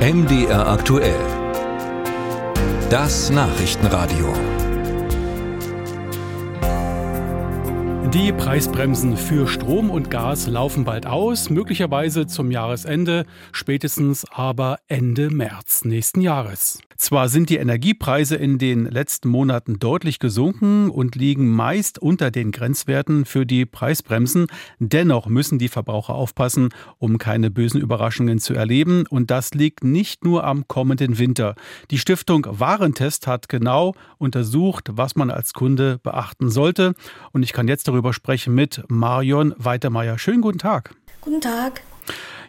MDR aktuell. Das Nachrichtenradio. Die Preisbremsen für Strom und Gas laufen bald aus, möglicherweise zum Jahresende, spätestens aber Ende März nächsten Jahres. Zwar sind die Energiepreise in den letzten Monaten deutlich gesunken und liegen meist unter den Grenzwerten für die Preisbremsen, dennoch müssen die Verbraucher aufpassen, um keine bösen Überraschungen zu erleben und das liegt nicht nur am kommenden Winter. Die Stiftung Warentest hat genau untersucht, was man als Kunde beachten sollte und ich kann jetzt darüber sprechen mit Marion Weitermeier. Schönen guten Tag. Guten Tag.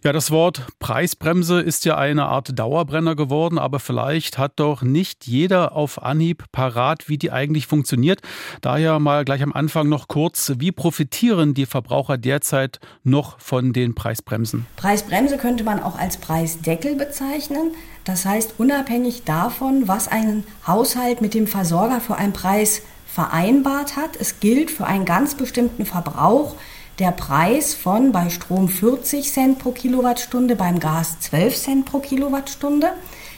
Ja, das Wort Preisbremse ist ja eine Art Dauerbrenner geworden, aber vielleicht hat doch nicht jeder auf Anhieb parat, wie die eigentlich funktioniert. Daher mal gleich am Anfang noch kurz, wie profitieren die Verbraucher derzeit noch von den Preisbremsen? Preisbremse könnte man auch als Preisdeckel bezeichnen. Das heißt, unabhängig davon, was ein Haushalt mit dem Versorger für einen Preis vereinbart hat. Es gilt für einen ganz bestimmten Verbrauch der Preis von bei Strom 40 Cent pro Kilowattstunde, beim Gas 12 Cent pro Kilowattstunde.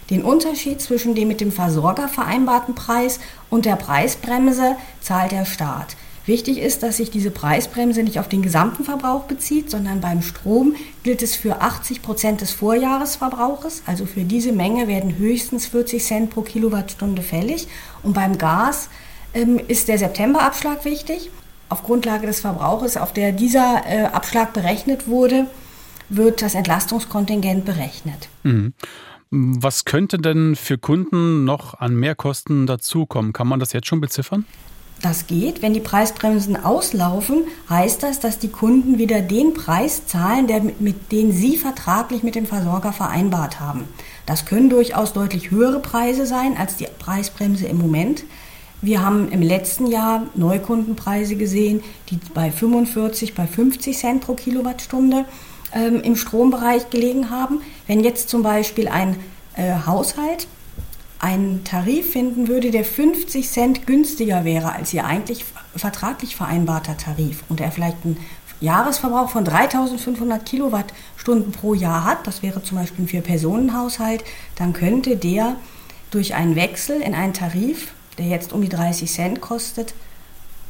Den Unterschied zwischen dem mit dem Versorger vereinbarten Preis und der Preisbremse zahlt der Staat. Wichtig ist, dass sich diese Preisbremse nicht auf den gesamten Verbrauch bezieht, sondern beim Strom gilt es für 80 Prozent des Vorjahresverbrauches. Also für diese Menge werden höchstens 40 Cent pro Kilowattstunde fällig. Und beim Gas ähm, ist der Septemberabschlag wichtig. Auf Grundlage des Verbrauches, auf der dieser äh, Abschlag berechnet wurde, wird das Entlastungskontingent berechnet. Mhm. Was könnte denn für Kunden noch an Mehrkosten dazukommen? Kann man das jetzt schon beziffern? Das geht. Wenn die Preisbremsen auslaufen, heißt das, dass die Kunden wieder den Preis zahlen, der mit, den sie vertraglich mit dem Versorger vereinbart haben. Das können durchaus deutlich höhere Preise sein als die Preisbremse im Moment. Wir haben im letzten Jahr Neukundenpreise gesehen, die bei 45, bei 50 Cent pro Kilowattstunde ähm, im Strombereich gelegen haben. Wenn jetzt zum Beispiel ein äh, Haushalt einen Tarif finden würde, der 50 Cent günstiger wäre als ihr eigentlich vertraglich vereinbarter Tarif und er vielleicht einen Jahresverbrauch von 3500 Kilowattstunden pro Jahr hat, das wäre zum Beispiel ein Vier-Personen-Haushalt, dann könnte der durch einen Wechsel in einen Tarif der jetzt um die 30 Cent kostet,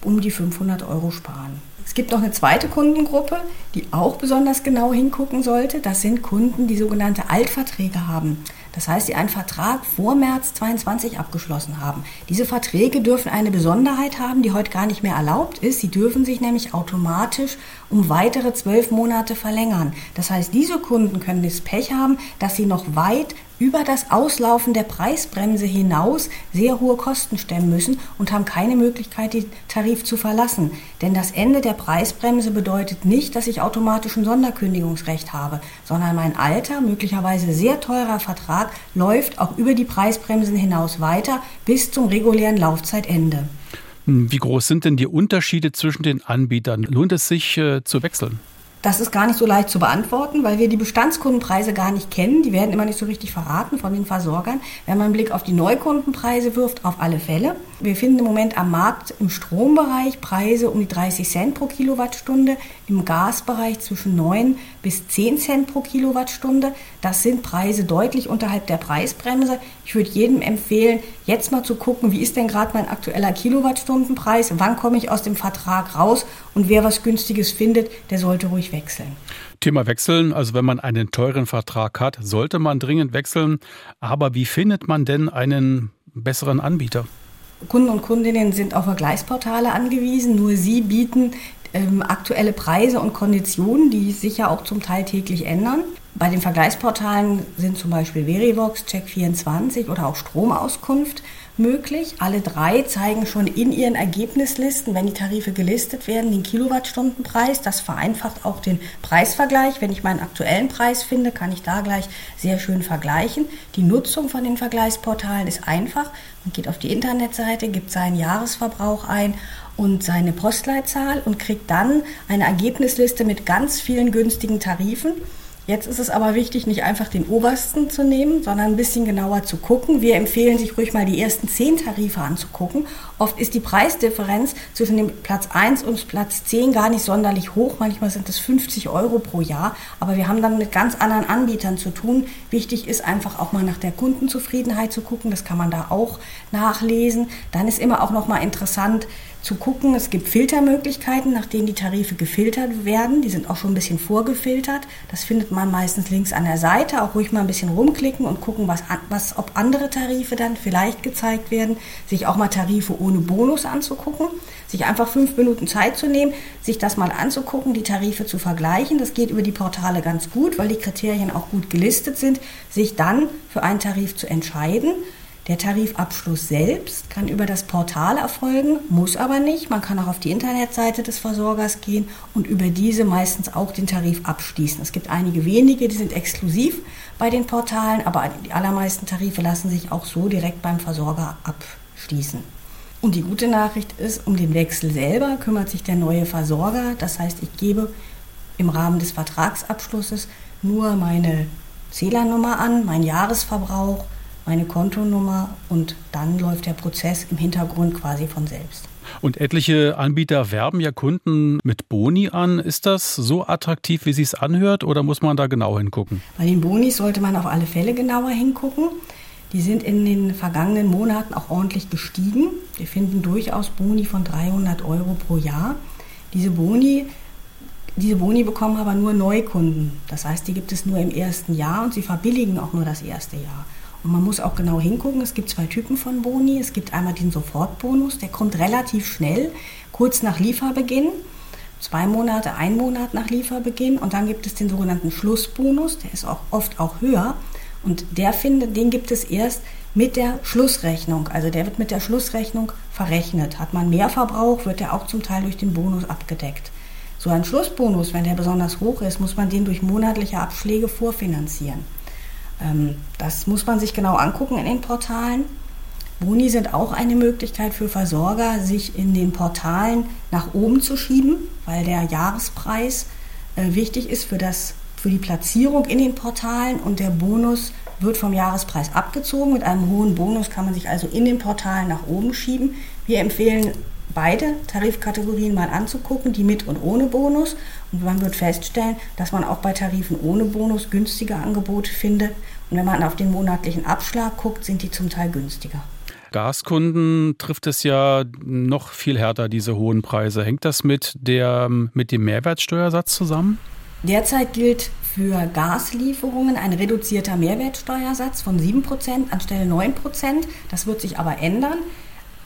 um die 500 Euro sparen. Es gibt noch eine zweite Kundengruppe, die auch besonders genau hingucken sollte. Das sind Kunden, die sogenannte Altverträge haben. Das heißt, die einen Vertrag vor März 22 abgeschlossen haben. Diese Verträge dürfen eine Besonderheit haben, die heute gar nicht mehr erlaubt ist. Sie dürfen sich nämlich automatisch um weitere zwölf Monate verlängern. Das heißt, diese Kunden können das Pech haben, dass sie noch weit über das Auslaufen der Preisbremse hinaus sehr hohe Kosten stemmen müssen und haben keine Möglichkeit, den Tarif zu verlassen. Denn das Ende der Preisbremse bedeutet nicht, dass ich automatisch ein Sonderkündigungsrecht habe, sondern mein alter, möglicherweise sehr teurer Vertrag läuft auch über die Preisbremsen hinaus weiter bis zum regulären Laufzeitende. Wie groß sind denn die Unterschiede zwischen den Anbietern? Lohnt es sich äh, zu wechseln? Das ist gar nicht so leicht zu beantworten, weil wir die Bestandskundenpreise gar nicht kennen. Die werden immer nicht so richtig verraten von den Versorgern. Wenn man einen Blick auf die Neukundenpreise wirft, auf alle Fälle. Wir finden im Moment am Markt im Strombereich Preise um die 30 Cent pro Kilowattstunde, im Gasbereich zwischen 9 bis 10 Cent pro Kilowattstunde. Das sind Preise deutlich unterhalb der Preisbremse. Ich würde jedem empfehlen, jetzt mal zu gucken, wie ist denn gerade mein aktueller Kilowattstundenpreis, wann komme ich aus dem Vertrag raus und wer was Günstiges findet, der sollte ruhig wechseln. Thema Wechseln, also wenn man einen teuren Vertrag hat, sollte man dringend wechseln. Aber wie findet man denn einen besseren Anbieter? Kunden und Kundinnen sind auf Vergleichsportale angewiesen. Nur sie bieten ähm, aktuelle Preise und Konditionen, die sich ja auch zum Teil täglich ändern. Bei den Vergleichsportalen sind zum Beispiel Verivox, Check24 oder auch Stromauskunft möglich. Alle drei zeigen schon in ihren Ergebnislisten, wenn die Tarife gelistet werden, den Kilowattstundenpreis. Das vereinfacht auch den Preisvergleich. Wenn ich meinen aktuellen Preis finde, kann ich da gleich sehr schön vergleichen. Die Nutzung von den Vergleichsportalen ist einfach. Man geht auf die Internetseite, gibt seinen Jahresverbrauch ein und seine Postleitzahl und kriegt dann eine Ergebnisliste mit ganz vielen günstigen Tarifen. Jetzt ist es aber wichtig, nicht einfach den obersten zu nehmen, sondern ein bisschen genauer zu gucken. Wir empfehlen sich ruhig mal die ersten zehn Tarife anzugucken. Oft ist die Preisdifferenz zwischen dem Platz 1 und Platz 10 gar nicht sonderlich hoch. Manchmal sind es 50 Euro pro Jahr. Aber wir haben dann mit ganz anderen Anbietern zu tun. Wichtig ist einfach auch mal nach der Kundenzufriedenheit zu gucken. Das kann man da auch nachlesen. Dann ist immer auch noch mal interessant, zu gucken. Es gibt Filtermöglichkeiten, nach denen die Tarife gefiltert werden. Die sind auch schon ein bisschen vorgefiltert. Das findet man meistens links an der Seite. Auch ruhig mal ein bisschen rumklicken und gucken, was, was, ob andere Tarife dann vielleicht gezeigt werden. Sich auch mal Tarife ohne Bonus anzugucken. Sich einfach fünf Minuten Zeit zu nehmen, sich das mal anzugucken, die Tarife zu vergleichen. Das geht über die Portale ganz gut, weil die Kriterien auch gut gelistet sind. Sich dann für einen Tarif zu entscheiden der Tarifabschluss selbst kann über das Portal erfolgen, muss aber nicht. Man kann auch auf die Internetseite des Versorgers gehen und über diese meistens auch den Tarif abschließen. Es gibt einige wenige, die sind exklusiv bei den Portalen, aber die allermeisten Tarife lassen sich auch so direkt beim Versorger abschließen. Und die gute Nachricht ist, um den Wechsel selber kümmert sich der neue Versorger. Das heißt, ich gebe im Rahmen des Vertragsabschlusses nur meine Zählernummer an, meinen Jahresverbrauch meine Kontonummer und dann läuft der Prozess im Hintergrund quasi von selbst. Und etliche Anbieter werben ja Kunden mit Boni an. Ist das so attraktiv, wie sie es anhört, oder muss man da genau hingucken? Bei den Bonis sollte man auf alle Fälle genauer hingucken. Die sind in den vergangenen Monaten auch ordentlich gestiegen. Wir finden durchaus Boni von 300 Euro pro Jahr. Diese Boni, diese Boni bekommen aber nur Neukunden. Das heißt, die gibt es nur im ersten Jahr und sie verbilligen auch nur das erste Jahr. Und man muss auch genau hingucken. Es gibt zwei Typen von Boni. Es gibt einmal den Sofortbonus, der kommt relativ schnell, kurz nach Lieferbeginn. Zwei Monate, ein Monat nach Lieferbeginn. Und dann gibt es den sogenannten Schlussbonus, der ist auch oft auch höher. Und der findet, den gibt es erst mit der Schlussrechnung. Also der wird mit der Schlussrechnung verrechnet. Hat man mehr Verbrauch, wird der auch zum Teil durch den Bonus abgedeckt. So ein Schlussbonus, wenn der besonders hoch ist, muss man den durch monatliche Abschläge vorfinanzieren. Ähm, das muss man sich genau angucken in den Portalen. Boni sind auch eine Möglichkeit für Versorger, sich in den Portalen nach oben zu schieben, weil der Jahrespreis äh, wichtig ist für, das, für die Platzierung in den Portalen und der Bonus wird vom Jahrespreis abgezogen. Mit einem hohen Bonus kann man sich also in den Portalen nach oben schieben. Wir empfehlen beide Tarifkategorien mal anzugucken, die mit und ohne Bonus. Und man wird feststellen, dass man auch bei Tarifen ohne Bonus günstige Angebote findet. Und wenn man auf den monatlichen Abschlag guckt, sind die zum Teil günstiger. Gaskunden trifft es ja noch viel härter, diese hohen Preise. Hängt das mit, der, mit dem Mehrwertsteuersatz zusammen? Derzeit gilt für Gaslieferungen ein reduzierter Mehrwertsteuersatz von 7% anstelle 9%. Das wird sich aber ändern.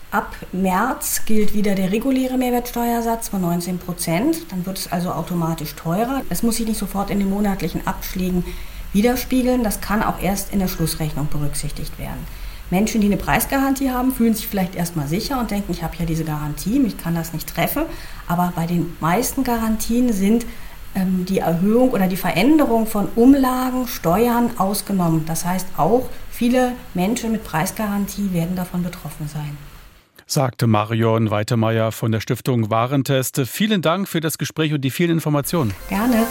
Ab März gilt wieder der reguläre Mehrwertsteuersatz von 19 Prozent. Dann wird es also automatisch teurer. Es muss sich nicht sofort in den monatlichen Abschlägen widerspiegeln. Das kann auch erst in der Schlussrechnung berücksichtigt werden. Menschen, die eine Preisgarantie haben, fühlen sich vielleicht erstmal sicher und denken, ich habe ja diese Garantie, ich kann das nicht treffen. Aber bei den meisten Garantien sind ähm, die Erhöhung oder die Veränderung von Umlagen, Steuern ausgenommen. Das heißt, auch viele Menschen mit Preisgarantie werden davon betroffen sein sagte Marion Weitemeyer von der Stiftung Warentest. Vielen Dank für das Gespräch und die vielen Informationen. Gerne.